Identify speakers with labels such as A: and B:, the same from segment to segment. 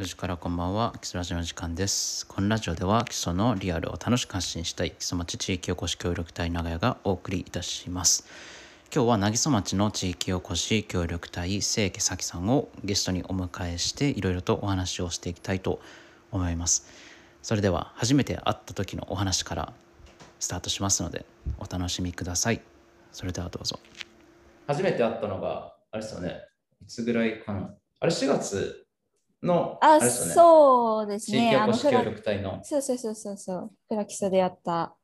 A: 4時からこんばんは、基礎ラジオの時間です。このラジオでは基礎のリアルを楽しく発信したい基礎町地域おこし協力隊長屋がお送りいたします。今日は渚町の地域おこし協力隊清家咲さんをゲストにお迎えしていろいろとお話をしていきたいと思います。それでは初めて会った時のお話からスタートしますのでお楽しみください。それではどうぞ。初めて会ったのがあれですよね。いつぐらいかな。あれ4月の
B: あ、
A: ね。
B: そうですね。
A: おこし協力隊の。
B: そうそうそうそうそう。フラキソでやった。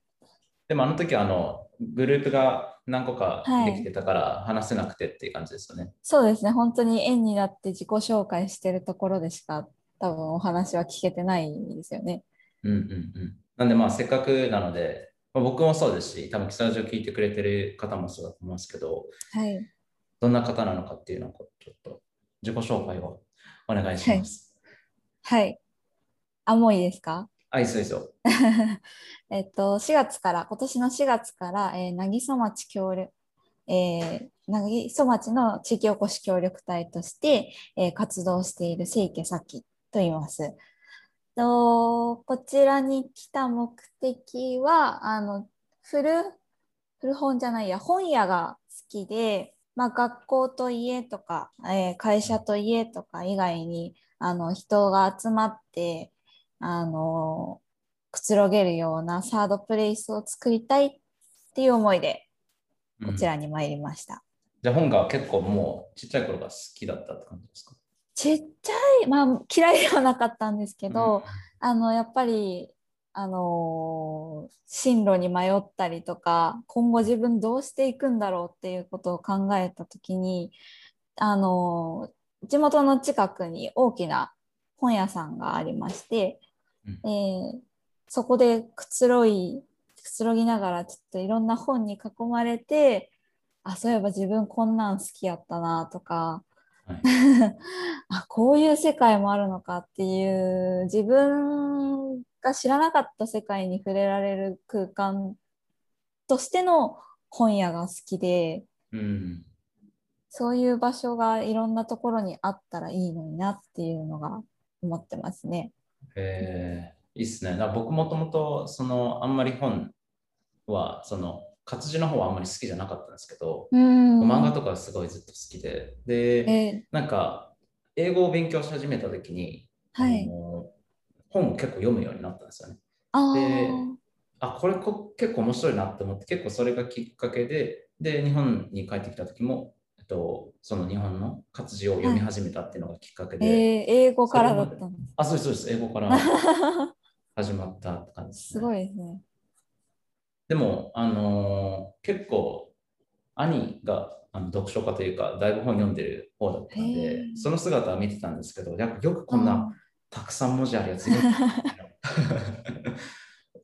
A: でもあの時はあのグループが何個かできてたから話せなくてっていう感じですよね。
B: そうですね。本当に縁になって自己紹介してるところでしか多分お話は聞けてないですよね。
A: うんうんうん。なんでまあせっかくなので、まあ、僕もそうですし、多分、キサラジオ聞いてくれてる方もそうだと思いますけど、
B: はい。
A: どんな方なのかっていうのをちょっと自己紹介をお願いします。
B: はい。あ、もういいですか？
A: はい、い、そうですよ。
B: えっと、4月から、今年の4月から、えー、渚町協力、えー、渚町の地域おこし協力隊として、えー活動している清家咲と言います。とこちらに来た目的は、あの、古、古本じゃないや、本屋が好きで、まあ、学校と家とか、えー会社と家とか以外に、あの、人が集まって、あの、くつろげるようなサードプレイスを作りたいっていう思いで、こちら
A: うん
B: に参りました。
A: じゃあ本が結構もうちっちゃい頃が好きだったって感じですか？
B: ちっちゃい、まあ、嫌いではなかったんですけど、あの、やっぱり、あのー進路に迷ったりとか、今後自分どうしていくんだろうっていうことを考えたときに、あのー地元の近くに大きな本屋さんがありまして、
A: うん。
B: えーそこでくつろい、くつろぎながらちょっといろんな本に囲まれて、あ、そういえば自分こんなん好きやったなとか、
A: はい
B: あこういう世界もあるのかっていう自分が知らなかった世界に触れられる空間としての本屋が好きで
A: うん。
B: そういう場所がいろんなところにあったらいいのになっていうのが思ってますね。
A: えー、いいっすね。僕もともとそのあんまり本はその活字の方はあんまり好きじゃなかったんですけど、
B: うん。
A: 漫画とかすごいずっと好きで、で、
B: え
A: なんか英語を勉強し始めた時に、
B: ーはい。
A: 本を結構読むようになったんですよね。
B: あ
A: で
B: ー
A: あ、これこ結構面白いなって思って、結構それがきっかけで、で、日本に帰ってきた時も、えっと、その日本の活字を読み始めたっていうのがきっかけで、
B: えー英語からだったんです。
A: あ、そうです、そうです、英語から始まったって感じです、
B: すごいですね。
A: でも、あのー結構、兄があの読書家というか、だいぶ本読んでる方だったん
B: へ
A: で、
B: ー
A: その姿は見てたんですけど、やっぱよくこんなたくさん文字あるやつ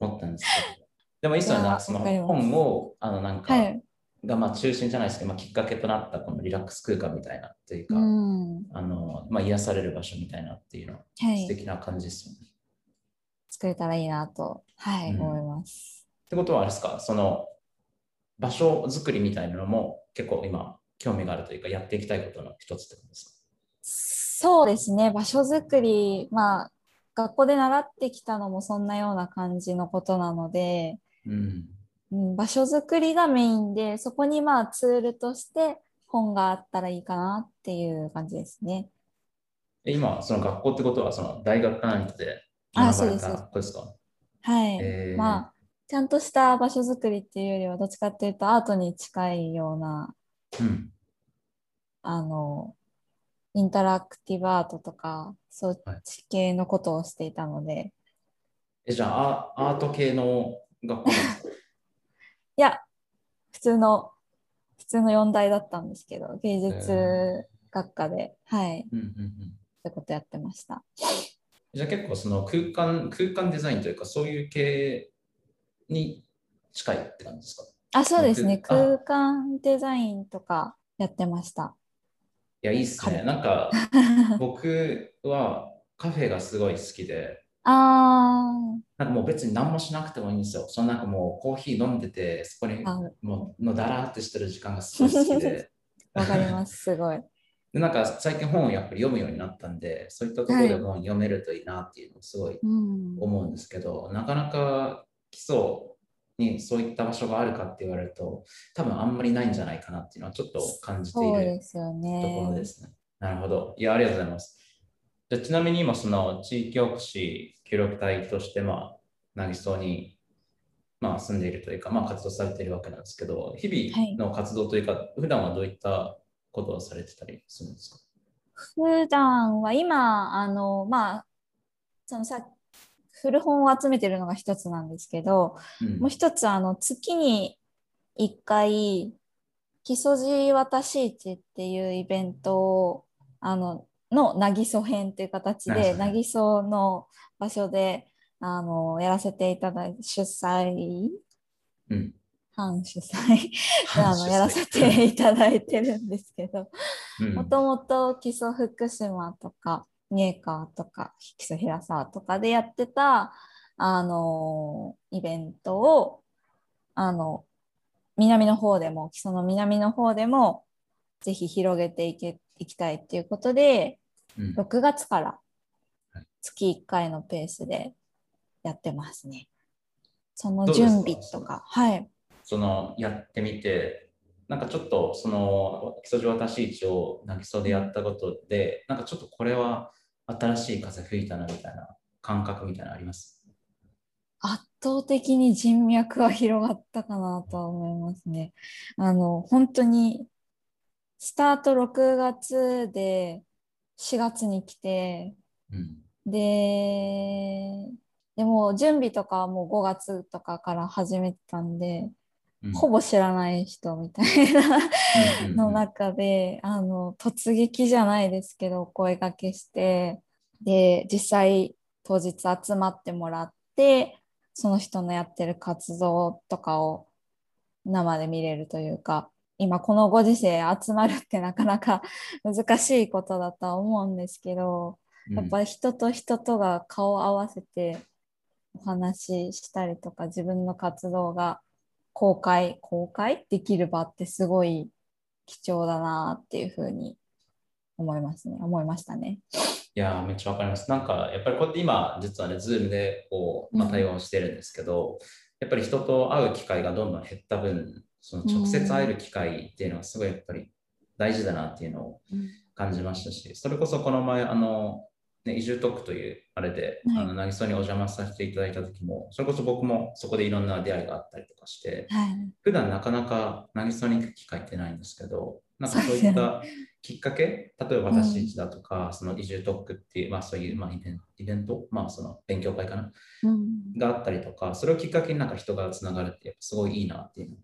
A: 思ったんですけど。でもいいっすよね、
B: いや
A: なんかその本を、あのなんか、
B: はい。
A: がまあ中心じゃないですけど、まあ、きっかけとなったこのリラックス空間みたいなというか、
B: うん。
A: あのまあ、癒される場所みたいなっていうのは
B: はい。
A: 素敵な感じですよね。
B: 作れたらいいなと、はい、
A: うん
B: 思います。
A: ってことはあれですか、その場所作りみたいなのも結構今興味があるというか、やっていきたいことの一つってことです
B: そうですね、場所づくり、まあ、学校で習ってきたのもそんなような感じのことなので、
A: か。うん。
B: うん、場所づくりがメインで、そこにまあツールとして本があったらいいかなっていう感じですね。
A: え今、その学校ってことは、その大学か何かで学ばれたことですか？
B: はい。
A: えー
B: まあ、ちゃんとした場所づくりっていうよりは、どっちかっていうとアートに近いような、
A: うん。
B: あの、インタラクティブアートとか、そっち系のことをしていたので、
A: え、じゃあア、アート系の学校
B: いや、普通の、普通の4大だったんですけど、芸術学科で、はい、
A: うんうんうん。
B: そういうことやってました。
A: じゃあ結構その空間、空間デザインというか、そういう系に近いって感じですか？
B: あ、そうですね。空間デザインとかやってました。
A: いや、いいっすね。
B: か
A: なんか、僕はカフェがすごい好きで、
B: あ
A: なんかもう別に何もしなくてもいいんですよ。そのなんかもうコーヒー飲んでて、そこにもうのだらーってしてる時間がすごい好きで、
B: わかります。すごい。
A: でなんか最近本をやっぱり読むようになったんで、そういったところで本読めるといいなっていうのをすごい
B: うん
A: 思うんですけど、なかなか基礎にそういった場所があるかって言われると、多分あんまりないんじゃないかなっていうのはちょっと感じてい
B: そう
A: るところ
B: ね
A: で。すね。なるほど。いや、ありがとうございます。じゃあちなみに今、その地域おこし協力隊として、まあ、渚に、まあ、住んでいるというか、まあ、活動されているわけなんですけど、日々の活動というか、普段はどういったことをされてたりするんですか？
B: 普段は今、あの、まあ、そのさ、古本を集めてるのが一つなんですけど、
A: うん。
B: もう一つ、あの、月に一回、木曽路渡し市っていうイベントを、あの、の渚編っていう形で、
A: 渚
B: の場所で、あの、やらせていただいて、主催。
A: うん。
B: 反 主催。あのやらせていただいてるんですけど、
A: うん。
B: もともと基礎福島とか三重川とか基礎平沢とかでやってたあのイベントをあの南の方でも基礎の南の方でもぜひ広げていけいきたいっていうことで
A: うん
B: 6月から
A: はい
B: 月1回のペースでやってますね。その準備とか、はい。
A: そのやってみて、なんかちょっとその基礎上渡し市を渚でやったことで、なんかちょっとこれは新しい風吹いたなみたいな感覚みたいなのあります？
B: 圧倒的に人脈は広がったかなとは思いますね。あの、本当に、スタート6月で4月に来て、
A: うん。
B: で、でも準備とかはもう5月とかから始めてたんで、
A: うん
B: ほぼ知らない人みたいなの中で、あの、突撃じゃないですけど、お声掛けして、で、実際当日集まってもらって、その人のやってる活動とかを生で見れるというか、今このご時世集まるってなかなか 難しいことだとは思うんですけど、
A: うん。
B: やっぱり人と人とが顔を合わせてお話ししたりとか自分の活動が公開公開？できる場ってすごい貴重だなっていうふうに思いますね思いましたね。
A: いやーめっちゃわかります。なんかやっぱりこうやって今、実はね、ズームでこう、まあ、
B: うん
A: 対応してるんですけど、やっぱり人と会う機会がどんどん減った分、その直接会える機会っていうのはすごいやっぱり大事だなっていうのを感じましたし、それこそこの前、あの、ね、移住特区というあれで、
B: はい。
A: あの渚にお邪魔させていただいた時も、それこそ僕もそこでいろんな出会いがあったりとかして、
B: はい、
A: 普段なかなか渚に行く機会ってないんですけど、なんかそういったきっかけ、例えば私たちだとか、その移住特区っていう、まあそういう、まあ、イベンイベント、まあその勉強会かな、
B: うん。
A: があったりとか、それをきっかけになんか人がつながるってやっぱすごいいいなっていうのを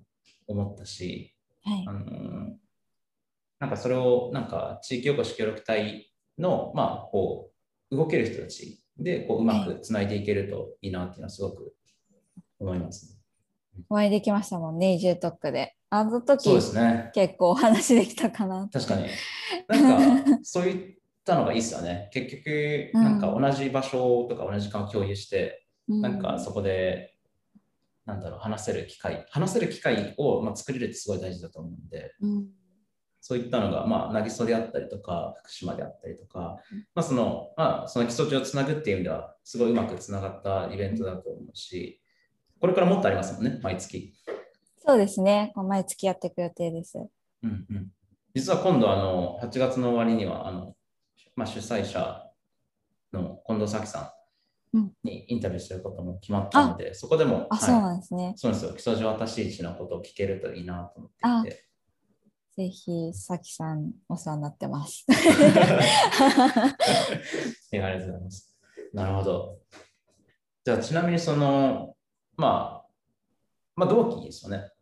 A: 思ったし、
B: はい。
A: あのーなんかそれをなんか地域おこし協力隊の、まあこう、動ける人たちでこううまくつないでいけるといいなっていうのはすごく思います、ね。
B: お会いできましたもんね移住特区で。あの
A: そう
B: 時
A: ですね。
B: 結構お話できたかな。
A: 確かに。なんか、そういったのがいいですよね。結局、
B: うん
A: なんか同じ場所とか同じ時間を共有して、
B: う
A: なんかそこで、なんだろう、話せる機会、話せる機会を、まあ、作れるってすごい大事だと思うんで、
B: うん
A: そういったのが、まあ、渚であったりとか、福島であったりとか、まあ、その、まあ、その基礎地をつなぐっていう意味では、すごいうまくつながったイベントだと思うし、これからもっとありますもんね、毎月。
B: そうですね。毎月やっていく予定です。
A: うんうん、実は今度あの8月の終わりにはあの、まあ、主催者の近藤咲さ
B: うん
A: んにインタビューすることも決まったので、そこでも、
B: あ、
A: はい
B: そうなんですね。
A: そうなんですよ基礎上私市のことを聞けるといいなと思っていて。
B: ぜひ、さきさんお世話になってます。
A: ありがとうございます。なるほど。じゃあちなみにその、まあ、まあ同期ですよね。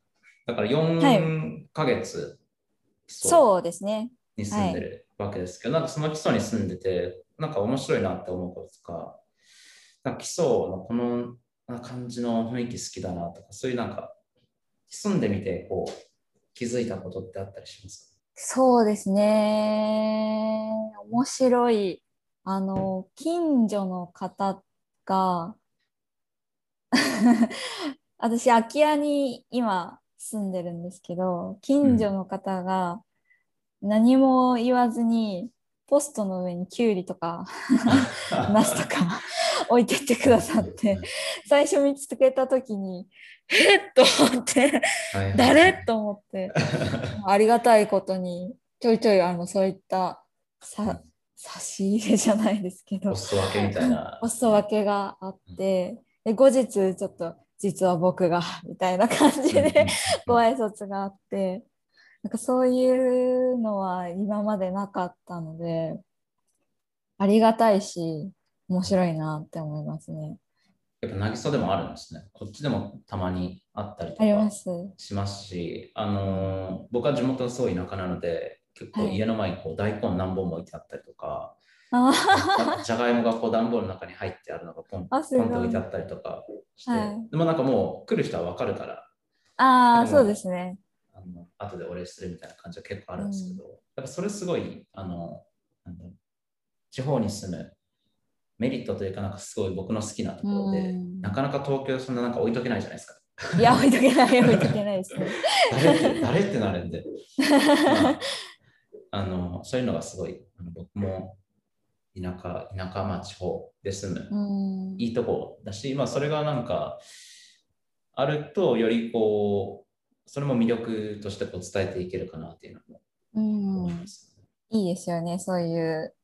A: だから4ヶ月、そう
B: そうですね。
A: に住んでるわけですけど、なんかその基礎に住んでて、なんか面白いなって思うこととか、なんか基礎のこの感じの雰囲気好きだなとか、そういうなんか、住んでみてこう気づいたことってあったりします？
B: そうですね。面白い。あの、近所の方が、私、空き家に今住んでるんですけど、近所の方が、何も言わずにポストの上にきゅうりとか ナスとか置いてってくださって最初見つけた時にえっと思って誰？と思って ありがたいことにちょいちょいあのそういったさ差し入れじゃないですけど
A: ポスト分けみたいな。
B: ポスト分けがあってで後日ちょっと実は僕がみたいな感じでご挨拶があってなんかそういうのは今までなかったのでありがたいし面白いなって思いますね。
A: やっぱ渚でもあるんですね。こっちでもたまにあったりとか
B: す。
A: しますし、あのー僕は地元がすごい田舎なので、結構
B: はい
A: 家の前にこう大根何本も置いてあったりとか、
B: あ
A: じゃがいもがこう段ボールの中に入ってあるのがポンポンと置いてあったりとかして、
B: はい
A: でもなんかもう来る人は分かるから、
B: あー、
A: でも
B: そうですね。
A: あの後でお礼するみたいな感じは結構あるんですけど、やっぱそれすごい、あの、地方に住むメリットというか、なんかすごい僕の好きなところで、
B: うん
A: なかなか東京そんななんか置いとけないじゃないですか。
B: いや、置いとけない、置いとけないですね。
A: 誰って誰ってなるんで、まあ、あのそういうのがすごい僕も田舎田舎まあ地方で住む、
B: うん。
A: いいとこだし、まあ、それがなんかあるとよりこうそれも魅力としてこう伝えていけるかなっていうのも
B: うん
A: 思いま。す、
B: いいですよね、そういう。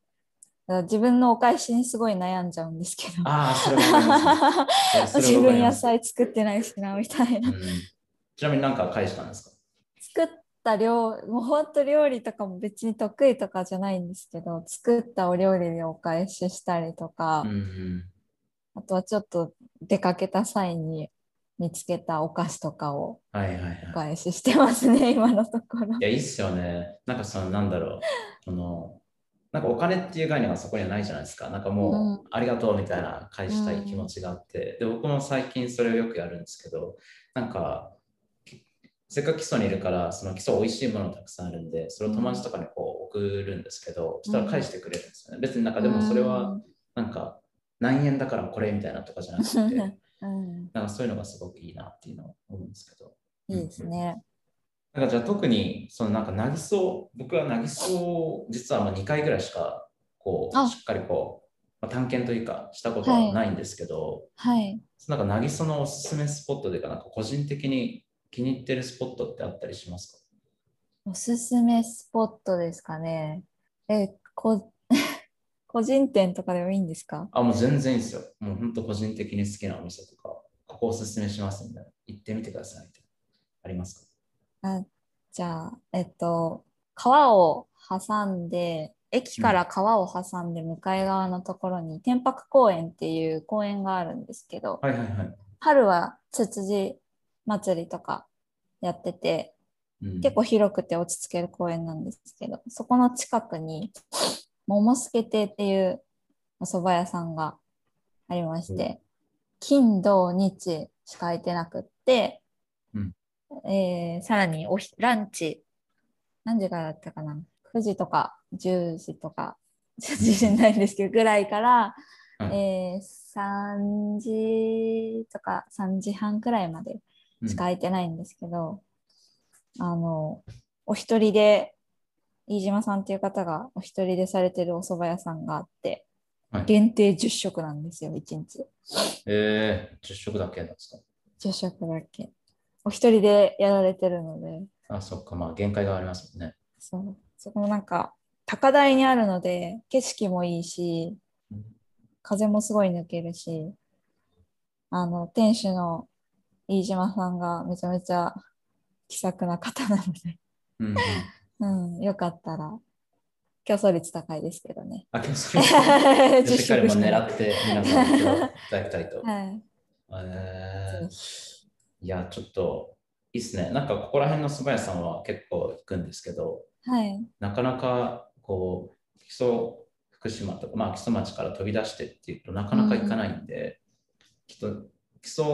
B: 自分のお返しにすごい悩んじゃうんですけど。自分野菜作ってないしなみたいな。
A: うんちなみに何か返したんですか？
B: 作った料もうほんと料理とかも別に得意とかじゃないんですけど作ったお料理でお返ししたりとか、
A: うんうん
B: あとはちょっと出かけた際に見つけたお菓子とかを
A: はいはいはい
B: お。返ししてますね今のところ
A: い。や、いいっすよね。なんかその、なんだろう。その、なんかお金っていう概念はそこにはないじゃないですか。なんかもう、
B: うん
A: ありがとうみたいな返したい気持ちがあって、で、僕も最近それをよくやるんですけど、なんか、きせっかく基礎にいるから、その基礎美味しいものたくさんあるんで、それを友達とかにこう送るんですけど、そしたら返してくれるんですよね。別になんかでもそれは、なんか、何円だからこれみたいなとかじゃなくて、
B: うん、
A: なんかそういうのがすごくいいなっていうのを思うんですけど。
B: いいですね。
A: なんかじゃあ特にそのなんかなぎそ僕はなぎそ実はまあ2回ぐらいしかこ
B: あ。
A: うしっかりこう、まあ、探検というかしたことはないんですけど、
B: はい。
A: なんかなぎそのおすすめスポットというかなんか個人的に気に入ってるスポットってあったりします
B: おすすめスポットですかね。え、こ 個人店とかでもいいんですか？
A: かあもう全然いいですよ。もう本当個人的に好きなお店とかここおすすめしますみたいな。行ってみてくださいありますか？
B: あじゃあ、えっと、川を挟んで、駅から川を挟んで向かい側のところに天白公園っていう公園があるんですけど、
A: はいはいはい、
B: 春はつつじ祭りとかやってて、
A: うん、
B: 結構広くて落ち着ける公園なんですけど、そこの近くに桃助亭っていうお蕎麦屋さんがありまして、金土日しか空いてなくって、
A: うん
B: えーさらにおひランチ。何時からだったかな？9時とか10時とか。ちょっと自信ないんですけどぐらいから、
A: はい
B: えー3時とか3時半くらいまで
A: うん。
B: しか空いてないんですけど、あのお一人で飯島さんっていう方がお一人でされてるお蕎麦屋さんがあって、
A: はい。
B: 限定10食なんですよ1日。
A: えー、10食だけなんですか
B: ？10食だけお一人でやられてるので。
A: あそっか。まあ限界がありますもんね。
B: そう。そこもなんか高台にあるので景色もいいし
A: うん。
B: 風もすごい抜けるしあの店主の飯島さんがめちゃめちゃ気さくな方なので、
A: うんうん。
B: うん、よかったら競争率高いですけどね。
A: あ、今日それしっ
B: 実
A: かりも狙って皆さんいただきたいと。
B: はい。
A: えー。
B: ぜ
A: いや、ちょっといいっすね。なんかここら辺の蕎麦屋さんは結構行くんですけど、
B: はい。
A: なかなかこう、基礎福島とか、まあ基礎町から飛び出してっていうとなかなか行かないんで、きっと基礎、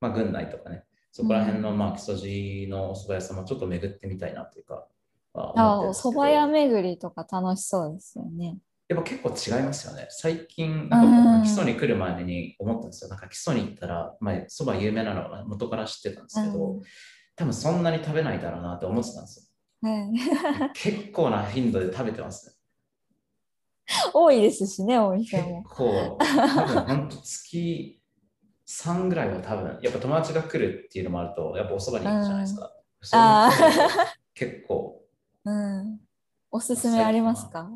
A: まあ、郡内とかね、そこら辺のまあ基礎寺のお蕎麦屋さんもちょっと巡ってみたいなというか、は
B: あ、お蕎麦屋巡りとか楽しそうですよね。
A: やっぱ結構違いますよね。最近、
B: うん
A: なんか基礎に来る前に思ったんですよ。なんか基礎に行ったら、まあ、そば有名なのは元から知ってたんですけど、
B: うん
A: 多分そんなに食べないだろうなって思ってたんですよ。
B: はい、
A: 結構な頻度で食べてますね。
B: 多いですしね、お店
A: 結
B: も。
A: 構、多分本当月3ぐらいは多分、やっぱ友達が来るっていうのもあると、やっぱおそばに行くじゃないですか。そういうの食べると結構、
B: うん。おすすめありますか？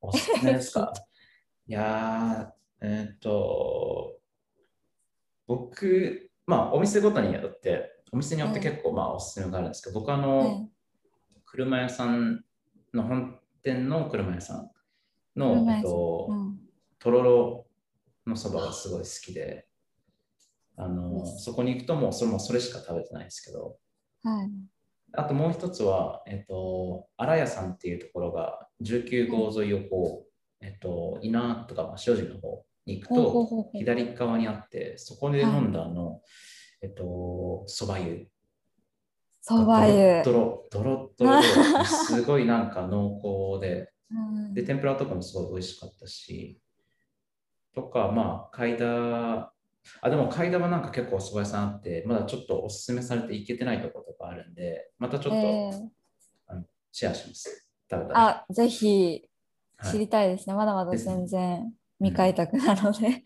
A: おすすめですか？いやー、えーっと、僕、まあお店ごとによって、お店によって結構まあおすすめがあるんですけど、僕あの、
B: はい。
A: 車屋さんの本店の車屋さんの、えっと
B: うん。
A: とろろのそばがすごい好きで、あのそこに行くともうそれもそれしか食べてないですけど、
B: はい。
A: あともう一つは、えっと、荒屋さんっていうところが19号沿いをこう、えっと、稲とかまあ塩尻の方に行くと、左側にあって、そこで飲んだあの、えっと、そば湯。
B: そば湯。
A: ドロドロドロドロ すごいなんか濃厚で、
B: うん。
A: で、天ぷらとかもすごい美味しかったし、とか、まあ、貝田、あ、でも貝田はなんか結構お蕎麦屋さんあって、まだちょっとおすすめされていけてないところとかあるんで、またちょっと
B: えー
A: シェアします。食べたら。
B: あ、ぜひ
A: はい
B: 知りたいですね。まだまだ
A: ですね
B: 全然未開拓なので。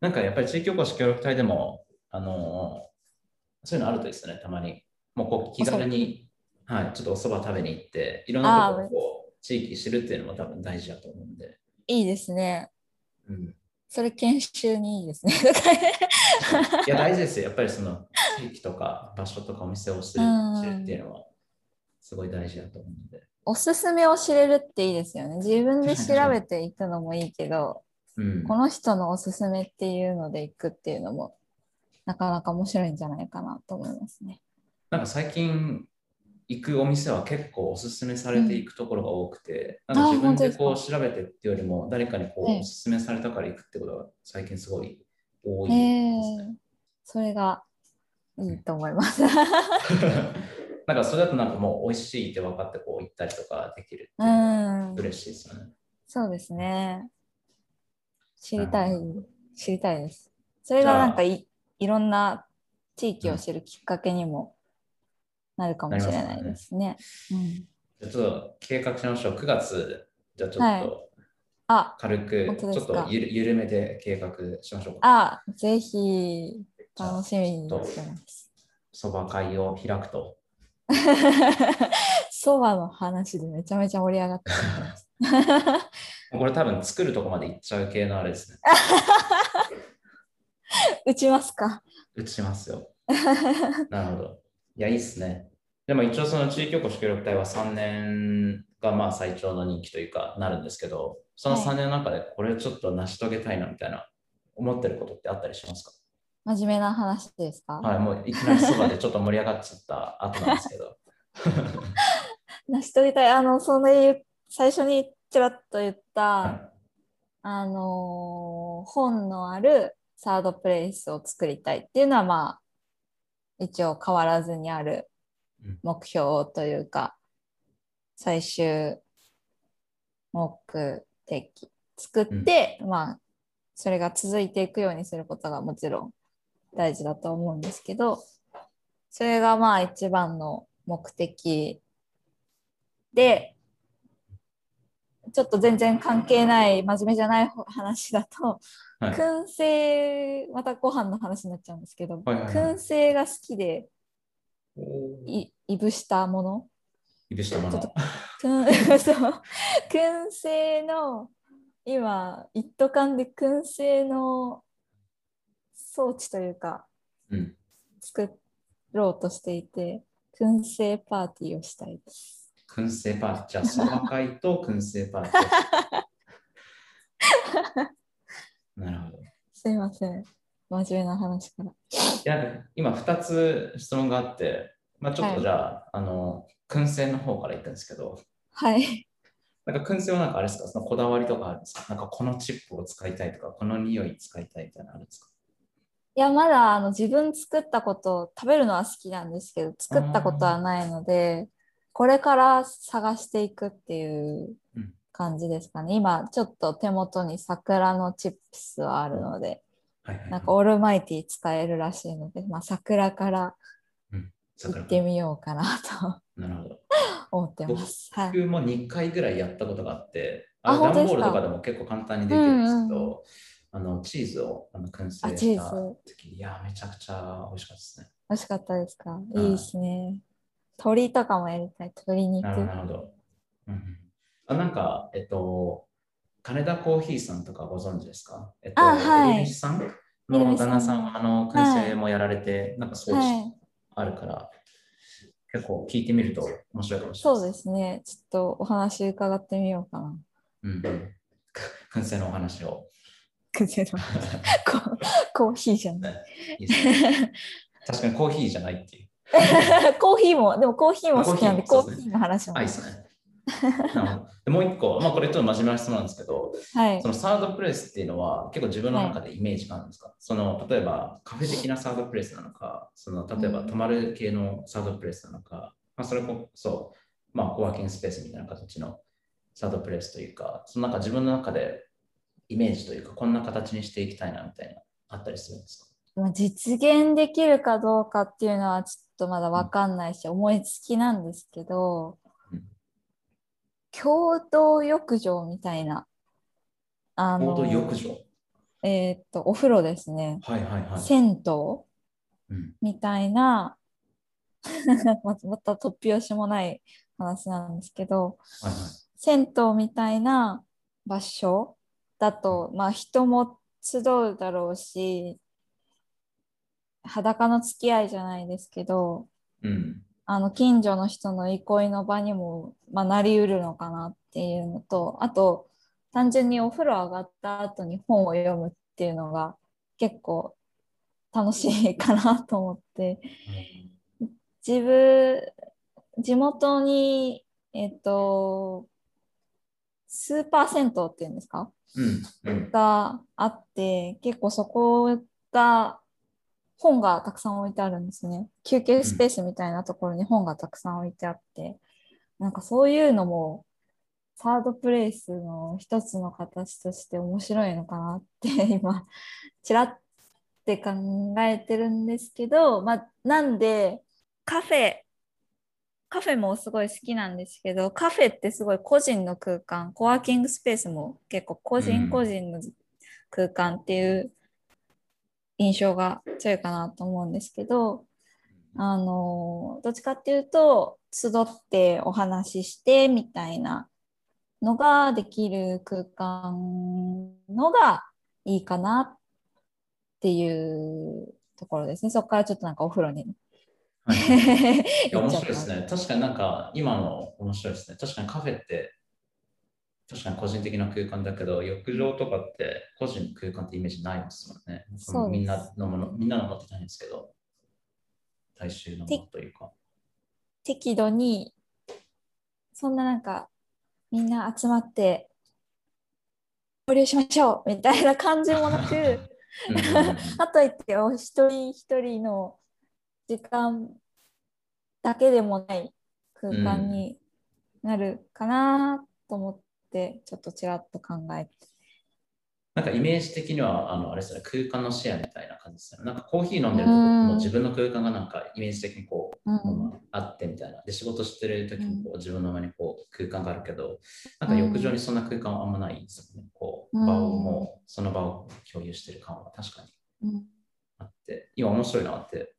A: なんかやっぱり地域おこし協力隊でも、あのそういうのあるといいですね、たまに。もうこう気軽に、はい、ちょっとお蕎麦食べに行って、いろんなところをこう地域知るっていうのも多分大事だと思うんで。
B: いいですね。
A: うん、
B: それ研修にいいですね。
A: いや、大事ですよ。やっぱりその地域とか場所とかお店を知るっていうのはすごい大事だと思うので。
B: おすすめを知れるっていいですよね。自分で調べていくのもいいけど、
A: うん、
B: この人のおすすめっていうのでいくっていうのも、なかなか面白いんじゃないかなと思いますね。
A: なんか最近行くお店は結構おすすめされていくところが多くて、なんか自分でこう
B: あ
A: 調べてっていうよりも誰かにこ
B: ええ
A: うおすすめされたから行くってことが最近すごい多いですね。
B: それがいいと思います。
A: なんかそれだとなんかもう美味しいって分かってこう行ったりとかできるって
B: う
A: いうのは
B: ん、
A: 嬉しいですよね。
B: そうですね。知りたい知りたいです。それがなんかいいろんな地域を知るきっかけにもなるかもしれないですね。うん、
A: じゃあちょっと計画しましょう。9月、じゃあちょ
B: はい
A: っと
B: あ、
A: 軽く、ちょっとゆる緩めで計画しましょうか。
B: あ、ぜひ楽しみにしてます。
A: そば会を開くと。
B: そばの話でめちゃめちゃ盛り上がってます。
A: これ多分作るとこまで行っちゃう系のあれですね。
B: 打ちますか。
A: 打ちますよ。なるほど。いや、いいっすね。でも一応その地域おこし協力隊は3年がまあ最長の任期というかなるんですけど、その
B: はい
A: 3年の中でこれちょっと成し遂げたいなみたいな思ってることってあったりします
B: 真面目な話ですか、
A: かはい、もういきなりそばでちょっと盛り上がっちゃった後なんですけど。
B: 成し遂げたい。あの、その最初にちらっと言った、
A: は
B: あのー本のあるサードプレイスを作りたいっていうのはまあ一応変わらずにある
A: うん。
B: 目標というか、最終目的。作って、まあそれが続いていくようにすることがもちろん大事だと思うんですけどそれがまあ一番の目的でちょっと全然関係ない真面目じゃない話だと、
A: はい。
B: 燻製またご飯の話になっちゃうんですけど、
A: はいはいはい。
B: 燻製が好きでいいぶしたもの。
A: いぶしたもの。
B: 燻製の今一斗缶で燻製の装置というか
A: うん。
B: 作ろうとしていて燻製パーティーをしたいです。
A: 燻製パーティー。じゃあ、そば会と燻製パーティー。なるほど。
B: すいません真面目な話から。
A: いや、今2つ質問があって、まあ、ちょっとじゃあ、あの、燻製の方から言ったんですけど、
B: はい。
A: なんか燻製はなんかあれですか？そのこだわりとかあるんですか？なんかこのチップを使いたいとか、この匂い使いたいみたいなのあるんですか？
B: いやまだあの自分作ったこと食べるのは好きなんですけど作ったことはないのでこれから探していくっていう
A: うん
B: 感じですかね。今ちょっと手元に桜のチップスはあるので
A: はいはいはい。
B: なんかオールマイティ使えるらしいので、まあ、桜から行
A: 桜
B: ってみようかなと。
A: なるほど。
B: 思ってます。はい。
A: 僕も2回ぐらいやったことがあって、
B: あ
A: あれ段
B: 本当ですか？
A: ボールとかでも結構簡単にできるんですけど、
B: うんう
A: あのチーズをあの燻製した
B: ズ
A: 時いや、めちゃくちゃ美味しかったですね。
B: 美味しかったですか？
A: ん
B: いいですね。鶏とかもやりたい。鶏肉。
A: なるほど。うんうんあなんか、えっと、金田コーヒーさんとかご存知ですか？えっと、
B: あはい
A: さんの旦那さんはあの燻製もやられて、なんか装置
B: はい。
A: あるから、結構聞いてみると面白いかもしれ
B: そう
A: ない
B: ですね。ちょっとお話伺ってみようかな。
A: うんうん。燻製のお話を。
B: くぜのココーヒーじゃない。
A: いいね確かにコーヒーじゃないっていう。
B: コーヒーも、でもコーヒーも好きなんで、
A: コーヒー
B: の話も。
A: あ、いいですね。でもう一個、まあこれちょっと真面目な質問なんですけど、
B: はい
A: そ。のサードプレイスっていうのは結構自分の中でイメージがあるんですか、その例えばカフェ的なサードプレイスなのか、その例えば
B: うん
A: 泊まる系のサードプレイスなのか、まあ、それこそ、まあ、コワーキングスペースみたいな形のサードプレイスというか、そのなんか自分の中でイメージというか、こんな形にしていきたいなみたいな、あったりするんです
B: まあ実現できるかどうかっていうのはちょっとまだわかんないし、思いつきなんですけど、
A: うん
B: 共同浴場みたいな、あ
A: かコード
B: の、
A: 浴場？
B: えーっと、お風呂ですね。
A: はいはいはい。
B: 銭湯
A: うん
B: みたいな、ままた突拍子もない話なんですけど、
A: はいはい
B: 銭湯みたいな場所だと、まあ人も集うだろうし、裸の付き合いじゃないですけど、
A: うん。
B: あの近所の人の憩いの場にも、まあ、なりうるのかなっていうのと、あと単純にお風呂上がった後に本を読むっていうのが結構楽しいかなと思って、自分、地元に、えっと、スーパー銭湯っていうんですか？があって、結構そこが本がたくさん置いてあるんですね。休憩スペースみたいなところに本がたくさん置いてあって、なんかそういうのもサードプレイスの一つの形として面白いのかなって 今、ちらって考えてるんですけど、まあ、なんでカフェ、カフェもすごい好きなんですけど、カフェってすごい個人の空間、コワーキングスペースも結構個
A: うん
B: 人個人の空間っていう印象が強いかなと思うんですけど、あの、どっちかっていうと、集ってお話ししてみたいなのができる空間のがいいかなっていうところですね。そこからちょっとなんかお風呂に
A: はいはい いや、面白いですね。確かになんか、今の面白いですね。確かにカフェって、確かに個人的な空間だけど、浴場とかって個人の空間ってイメージないですもんね。
B: そう
A: みんなのもの、みんなのものってないんですけど、大衆のものというか。
B: 適度にそんななんかみんな集まって交流しましょうみたいな感じもなく
A: うんうんうん
B: かといってお一人一人の時間だけでもない空間になるかなと思って、ちょっとちらっと考えて。
A: なんかイメージ的には、あの、あれですね、空間のシェアみたいな感じですね。なんかコーヒー飲んでると
B: うん
A: もう自分の空間がなんかイメージ的にこう、
B: うん
A: あってみたいな。で、仕事してる時もこう自分の前にこう空間があるけど、なんか浴場にそんな空間はあんまないですよね。こう、
B: うん
A: 場をもう、その場を共有してる感は確かに
B: うん
A: あって、今面白いなって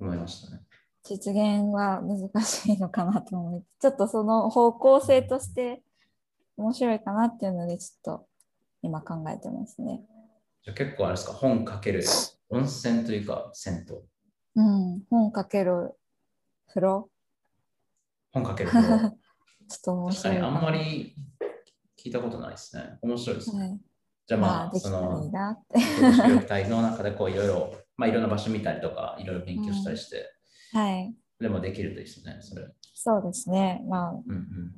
A: 思いましたね。
B: 実現は難しいのかなと思いちょっとその方向性として面白いかなっていうのでちょっと今考えてますね。
A: じゃあ結構あれですか、本かける温泉というか銭湯。
B: うん、本かける風呂
A: 本かける
B: ちょ
A: 風呂
B: っと面
A: 確かにあんまり聞いたことないですね。面白いですね。
B: はい、
A: じゃあ
B: ま
A: まあ、
B: あできたらい
A: その
B: い、なって。
A: 視力体の中でこういろいろ、まあいろんな場所見たりとか、いろいろ勉強したりして、
B: はい、
A: でもできるといいですね、それ。
B: そうですね。まあ
A: うんうん。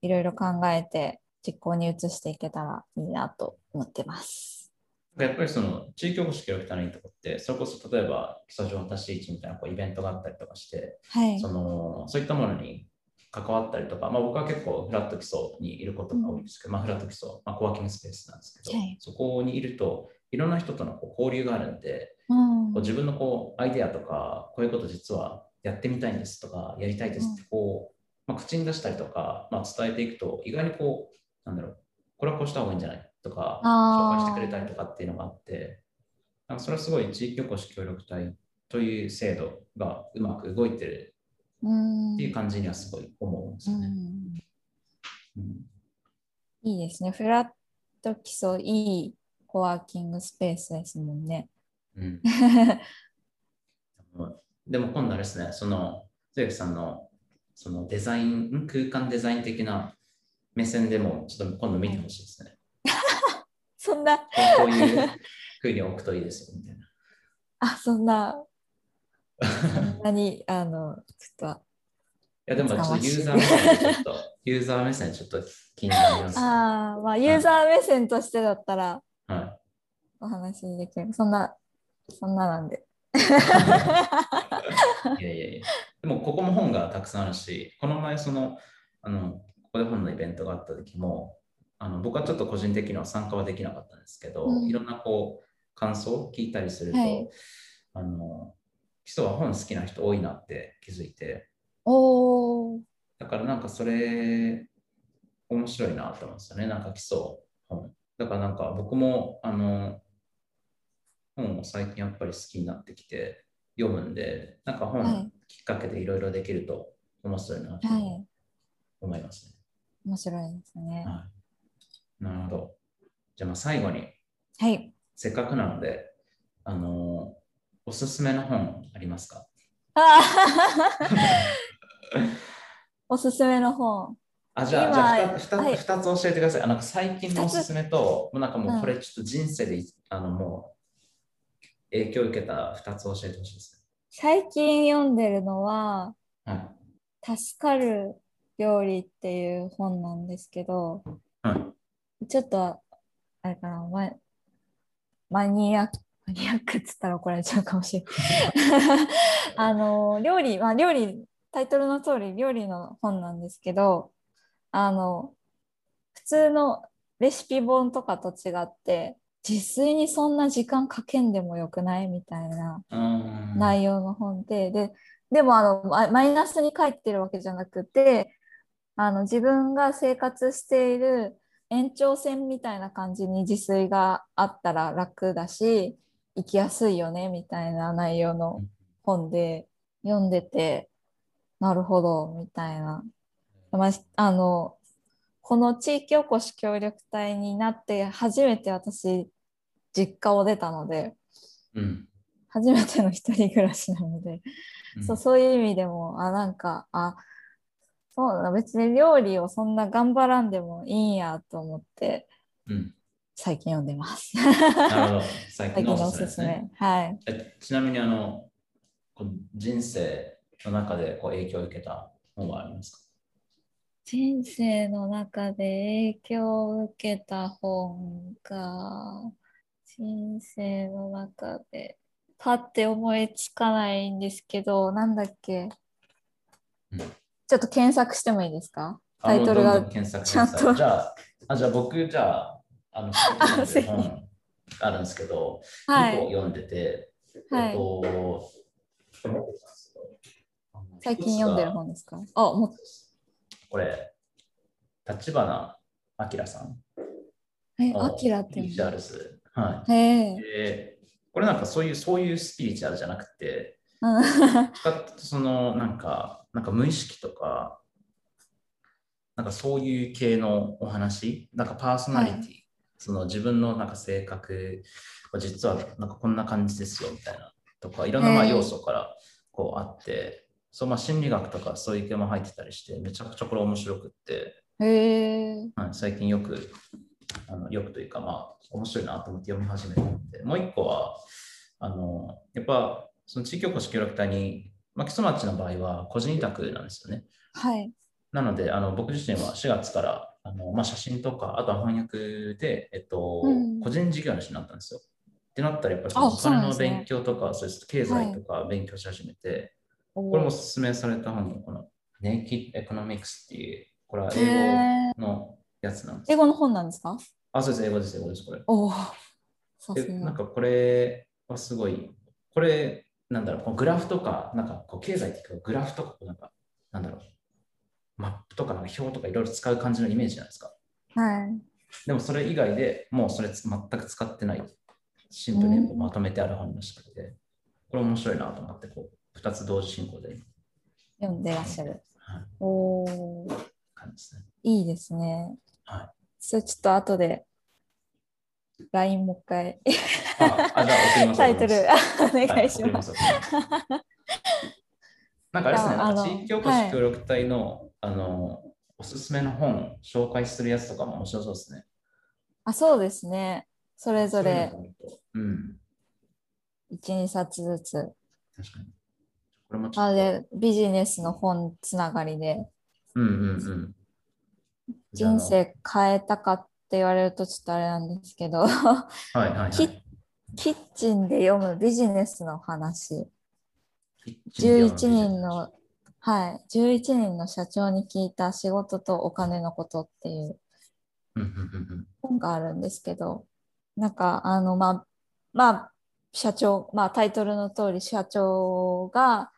B: いろいろ考えて実行に移していけたらいいなと思ってます。
A: やっぱりその地域おこし協力隊のいいとこって、それこそ例えば基礎上達市みたいなこうイベントがあったりとかして、
B: はい。
A: そのそういったものに関わったりとか、まあ、僕は結構フラット基礎にいることが多いんですけど、まあ、フラット基礎、まあ、コワーキングスペースなんですけど、
B: はい
A: そこにいるといろんな人とのこう交流があるんで、
B: うん。
A: こう自分のこうアイデアとか、こういうこと実はやってみたいんですとか、やりたいですってこうまあ、口に出したりとか、まあ、伝えていくと、意外にこう、なんだろう、これはこうした方がいいんじゃないとか、紹介してくれたりとかっていうのがあって、なんかそれはすごい地域おこし協力隊という制度がうまく動いてる
B: うん。
A: っていう感じにはすごい思うんですよね。
B: うん。
A: うん。
B: いいですね。フラット基礎いいコワーキングスペースですもんね。
A: うん でも今度あれですね、その、つ木さんのそのデザイン、ん空間デザイン的な目線でも、ちょっと今度見てほしいですね。
B: そんな、
A: こういうふうに置くといいですよ、みたいな。
B: あ、そんな、そんなに、あの、ちょっと、
A: いや、でもちょっとユーザー目線でちょっと、ユーザー目線ちょっと気になります、ね。
B: ああ、まあ、ユーザー目線としてだったら
A: は
B: お話できる。そんな、そんななんで。
A: い。いやいやいや。でも、ここも本がたくさんあるし、この前、その、あの、ここで本のイベントがあった時も、あの僕はちょっと個人的には参加はできなかったんですけど、
B: うん
A: いろんなこう、感想を聞いたりすると、
B: はい
A: あの、基礎は本好きな人多いなって気づいて、
B: おー、
A: だからなんかそれ、面白いなと思うんですよね。なんか基礎本。だからなんか僕も、あの、本を最近やっぱり好きになってきて読むんで、なんか
B: はい
A: 本きっかけでいろいろできると面白いなと
B: はい。
A: 思いますね。
B: 面白いですね。
A: はい。なるほど。じゃあまあ最後に、
B: はい。
A: せっかくなので、あの、おすすめの本ありますか？
B: おすすめの本。
A: あ、じゃあ、
B: 今
A: じゃあ 2, つ
B: はい
A: 二つ教えてください。あなんか最近のおすすめと、もうなんかもうこれ
B: う
A: ちょっと人生で、あのもう影響を受けた2つ教えてほしいです
B: 最近読んでるのは、
A: ね。
B: 助かる料理っていう本なんですけど、
A: はい。はい。
B: ちょっと、あれかな、ママニアック、マニアックっつったら怒られちゃうかもしれない。あの、料理、まあ料理、タイトルの通り料理の本なんですけど、あの、普通のレシピ本とかと違って、自炊にそんな時間かけんでもよくない？みたいな。内容の本で、で、でもあのママイナスに書いてるわけじゃなくて、あの自分が生活している延長線みたいな感じに自炊があったら楽だし、生きやすいよねみたいな内容の本で読んでて、なるほどみたいな。まあ、あの、この地域おこし協力隊になって初めて私、実家を出たので、
A: うん。
B: 初めての一人暮らしなので、
A: うん
B: そうそういう意味でも、あ、なんか、あ、そうだな、別に料理をそんな頑張らんでもいいんやと思って、
A: うん。
B: 最近読んでます。
A: なるほど。最近
B: のお
A: すすめです。
B: はい。
A: えちなみにあの、人生の中でこう影響を受けた本はありますか？
B: 人生の中で影響を受けた本が、人生の中で、パッて思いつかないんですけど、なんだっけ？
A: うん。
B: ちょっと検索してもいいですか？
A: あ
B: タイトルがちゃんと。
A: じゃあ、あじゃあ僕、じゃあ、あの、
B: あ
A: あるんですけど、2個
B: はい。
A: 読んでて、
B: はい。
A: えっと、
B: 最近読んでる本ですか？あ、もう、
A: これ、立花明さん？
B: え、
A: の
B: アキラって
A: スピリチュアルス。はい。。で、これなんかそういう、そういうスピリチュアルじゃなくて、そのなんか、なんか無意識とか、なんかそういう系のお話、なんかパーソナリティ、
B: は
A: その自分のなんか性格は実はなんかこんな感じですよみたいなとか、いろんなまあ要素からこうあって、そうまあ心理学とかそういう系も入ってたりして、めちゃくちゃこれ面白くって。はい、最近よく、あのよくというか、まあ、面白いなと思って読み始めてて、もう一個は、あの、やっぱ、その地域おこし協力隊に、まあ、基礎町の場合は個人委託なんですよね。
B: はい。
A: なので、あの僕自身は4月から、あのまあ、写真とか、あとは翻訳で、えっと、
B: うん
A: 個人事業主になったんですよ。ってなったら、やっぱりお金の勉強とか、そうです経済とか勉強し始めて、
B: お
A: これもおすすめされた本のこの Naked Economics っていう、これは
B: へ
A: 英
B: え。
A: 語のやつなんです
B: 英語の本なんですか？
A: あ、そうです、英語です、英語です、これ。
B: おお。さ
A: ですなん
B: が。
A: かこれはすごい、これ、なんだろう、このグラフとか、なんかこう経済っていうか、グラフとか、なんか、なんだろう、マップとかなんか表とかいろいろ使う感じのイメージじゃないですか。
B: はい。
A: でもそれ以外でもうそれ全く使ってない。シンプルにこうまとめてある本らしくて、これ面白いなと思って、こう、2つ同時進行で
B: 読んでらっしゃる。
A: はい
B: おお、
A: ね。
B: いいですね。
A: はい。
B: それちょっと後で LINE もう一回。タイトルお願いします。
A: なんかあれですね、
B: の
A: 地域おこし協力隊の、あの、おすすめの本紹介するやつとかも面白そうですね。
B: あ、そうですね。それぞれ
A: うん、
B: 1、2冊ずつ。
A: 確かに。これも。
B: あで、ビジネスの本つながりで、
A: うんうんうん。
B: 人生変えたかって言われるとちょっとあれなんですけど、
A: はいはいはい。
B: キキッチンで読むビジネスの話。
A: キッ
B: 11
A: チンで読む
B: 人の、はい、11人の社長に聞いた仕事とお金のことっていう本があるんですけど、なんか、あの、まあ、まあ、社長、まあ、タイトルの通り、社長が、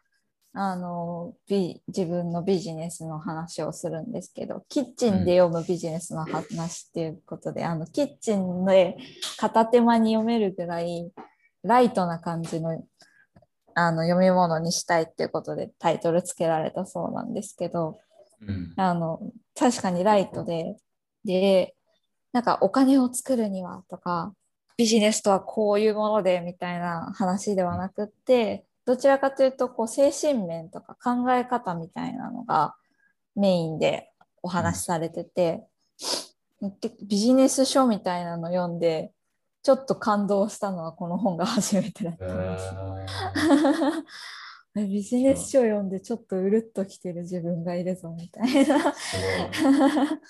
B: あの、ビ自分のビジネスの話をするんですけど、キッチンで読むビジネスの話っていうことで、あの、キッチンで片手間に読めるぐらい、ライトな感じの、あの、読み物にしたいっていうことでタイトルつけられたそうなんですけど、
A: うんうん。
B: あの、確かにライトで、で、なんかお金を作るにはとか、ビジネスとはこういうものでみたいな話ではなくって、どちらかというと、こう、精神面とか考え方みたいなのがメインでお話しされてて、でビジネス書みたいなの読んで、ちょっと感動したのはこの本が初めてだっ
A: え
B: たんです。
A: ー
B: ビジネス書を読んでちょっとうるっときてる自分がいるぞみたいな。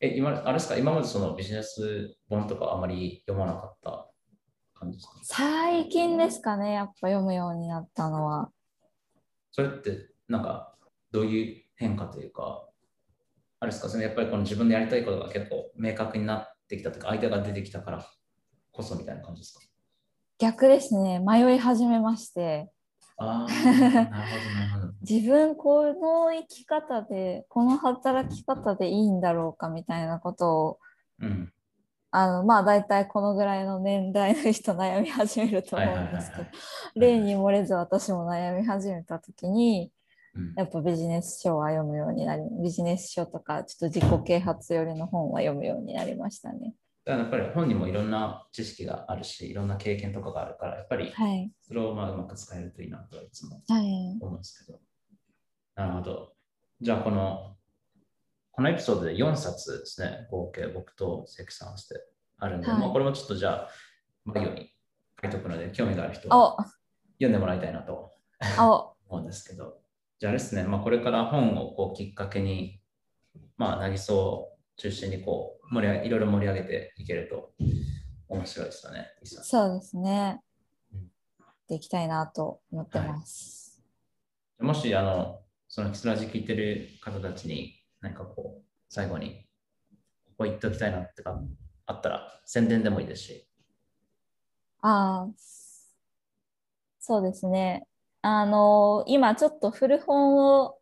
A: え、今、あれですか、今までそのビジネス本とかあまり読まなかった？感じですか？
B: 最近ですかね、やっぱ読むようになったのは。
A: それって、なんか、どういう変化というか、あれですか、そのやっぱりこの自分でやりたいことが結構明確になってきたというか、相手が出てきたからこそみたいな感じですか？
B: 逆ですね、迷い始めまして、
A: ああ、なるほど、なるほど。
B: 自分この生き方で、この働き方でいいんだろうかみたいなことを、
A: うん。
B: あの、まあ大体このぐらいの年代の人悩み始めると思うんですけど
A: はいはいはいはい、
B: 例に漏れず私も悩み始めた時に、
A: うん
B: やっぱビジネス書は読むようになり、ビジネス書とかちょっと自己啓発寄りの本は読むようになりましたね。
A: だからやっぱり本にもいろんな知識があるし、いろんな経験とかがあるから、やっぱり
B: はい。
A: それをまあうまく使えるといいなとはいつも
B: はい。
A: 思うんですけど。なるほど。じゃあこの、このエピソードで4冊ですね、合計僕と関さん合わせてあるんで、
B: はい
A: まあこれもちょっとじゃあ、概要に書いておくので、興味がある人は
B: お、
A: 読んでもらいたいなと
B: お、
A: 思うんですけど、じゃあですね、まあ、これから本をこうきっかけに、まあ、なぎそを中心にこう盛り上げいろいろ盛り上げていけると面白いですよね。
B: そうですね
A: うん。
B: できたいなと思ってます。
A: もし、あの、そのキスラジ聞いてる方たちに、何かこう、最後に、ここ言っておきたいなってか、あったら、宣伝でもいいですし。
B: ああ、そうですね。あの、今ちょっと古本を、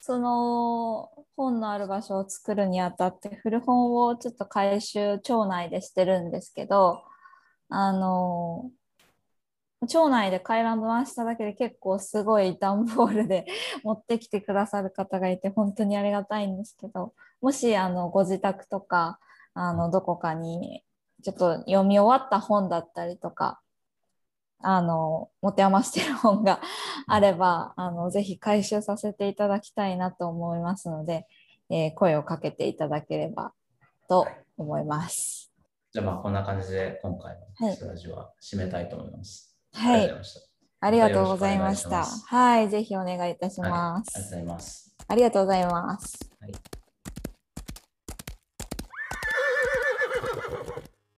B: その本のある場所を作るにあたって、古本をちょっと回収、町内でしてるんですけど、あの、町内で回覧回しただけで結構すごい段ボールで 持ってきてくださる方がいて本当にありがたいんですけどもしあのご自宅とかあのどこかにちょっと読み終わった本だったりとかあの持て余してる本が あればあのぜひ回収させていただきたいなと思いますので、えー声をかけていただければと思います。
A: じゃあ、まあ、こんな感じで今回のスラジは締めたいと思います。
B: はい
A: ありがとうござい。
B: ありがとうございました。はい、ぜひお願いいたしま
A: はい、ありがとうご
B: す。
A: ざいます。
B: ありがとうございます。
A: はい